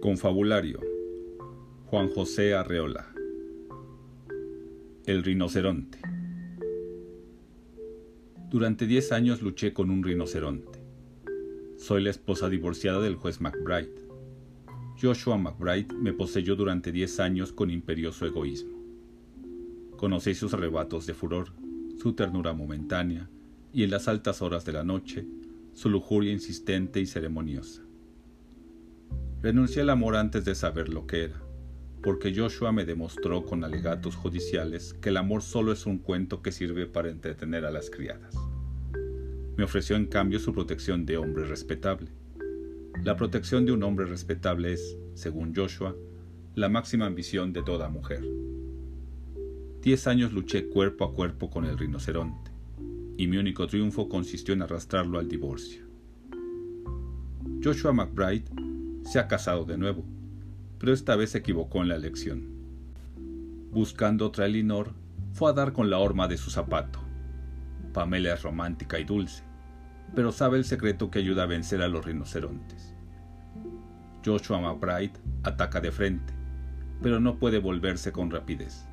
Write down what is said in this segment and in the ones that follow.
Confabulario Juan José Arreola El rinoceronte Durante diez años luché con un rinoceronte. Soy la esposa divorciada del juez McBride. Joshua McBride me poseyó durante diez años con imperioso egoísmo. Conocí sus arrebatos de furor, su ternura momentánea y en las altas horas de la noche, su lujuria insistente y ceremoniosa. Renuncié al amor antes de saber lo que era, porque Joshua me demostró con alegatos judiciales que el amor solo es un cuento que sirve para entretener a las criadas. Me ofreció en cambio su protección de hombre respetable. La protección de un hombre respetable es, según Joshua, la máxima ambición de toda mujer. Diez años luché cuerpo a cuerpo con el rinoceronte, y mi único triunfo consistió en arrastrarlo al divorcio. Joshua McBride se ha casado de nuevo, pero esta vez se equivocó en la elección. Buscando otra Elinor, fue a dar con la horma de su zapato. Pamela es romántica y dulce, pero sabe el secreto que ayuda a vencer a los rinocerontes. Joshua McBride ataca de frente, pero no puede volverse con rapidez.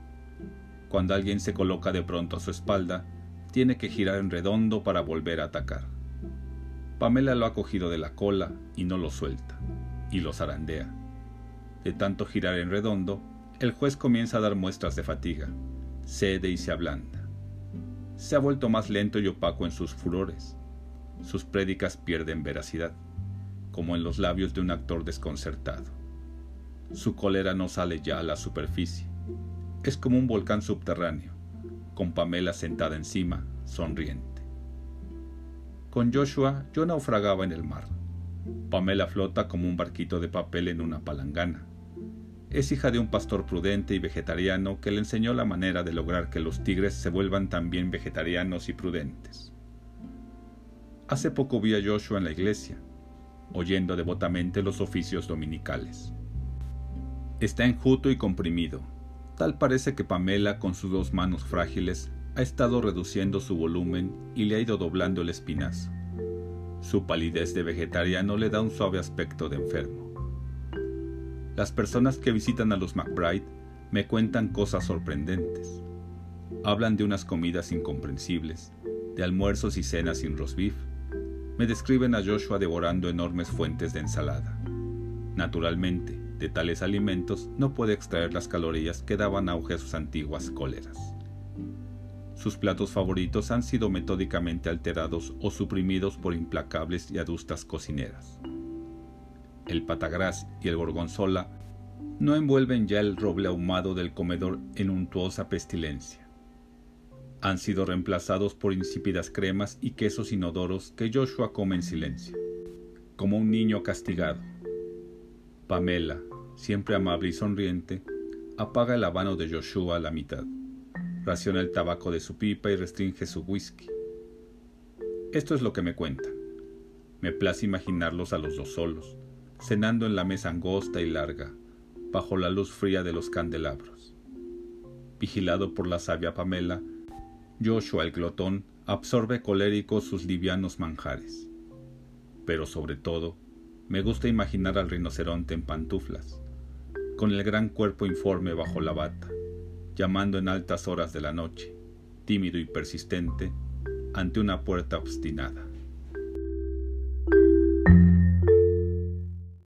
Cuando alguien se coloca de pronto a su espalda, tiene que girar en redondo para volver a atacar. Pamela lo ha cogido de la cola y no lo suelta y lo zarandea. De tanto girar en redondo, el juez comienza a dar muestras de fatiga, cede y se ablanda. Se ha vuelto más lento y opaco en sus furores. Sus prédicas pierden veracidad, como en los labios de un actor desconcertado. Su cólera no sale ya a la superficie. Es como un volcán subterráneo, con Pamela sentada encima, sonriente. Con Joshua yo naufragaba en el mar Pamela flota como un barquito de papel en una palangana. Es hija de un pastor prudente y vegetariano que le enseñó la manera de lograr que los tigres se vuelvan también vegetarianos y prudentes. Hace poco vi a Joshua en la iglesia, oyendo devotamente los oficios dominicales. Está enjuto y comprimido. Tal parece que Pamela, con sus dos manos frágiles, ha estado reduciendo su volumen y le ha ido doblando el espinazo. Su palidez de vegetariano le da un suave aspecto de enfermo. Las personas que visitan a los McBride me cuentan cosas sorprendentes. Hablan de unas comidas incomprensibles, de almuerzos y cenas sin roast beef. Me describen a Joshua devorando enormes fuentes de ensalada. Naturalmente, de tales alimentos no puede extraer las calorías que daban auge a sus antiguas cóleras. Sus platos favoritos han sido metódicamente alterados o suprimidos por implacables y adustas cocineras. El patagras y el gorgonzola no envuelven ya el roble ahumado del comedor en untuosa pestilencia. Han sido reemplazados por insípidas cremas y quesos inodoros que Joshua come en silencio, como un niño castigado. Pamela, siempre amable y sonriente, apaga el habano de Joshua a la mitad raciona el tabaco de su pipa y restringe su whisky. Esto es lo que me cuentan. Me place imaginarlos a los dos solos, cenando en la mesa angosta y larga, bajo la luz fría de los candelabros. Vigilado por la sabia Pamela, Joshua el glotón absorbe colérico sus livianos manjares. Pero sobre todo, me gusta imaginar al rinoceronte en pantuflas, con el gran cuerpo informe bajo la bata, llamando en altas horas de la noche, tímido y persistente, ante una puerta obstinada.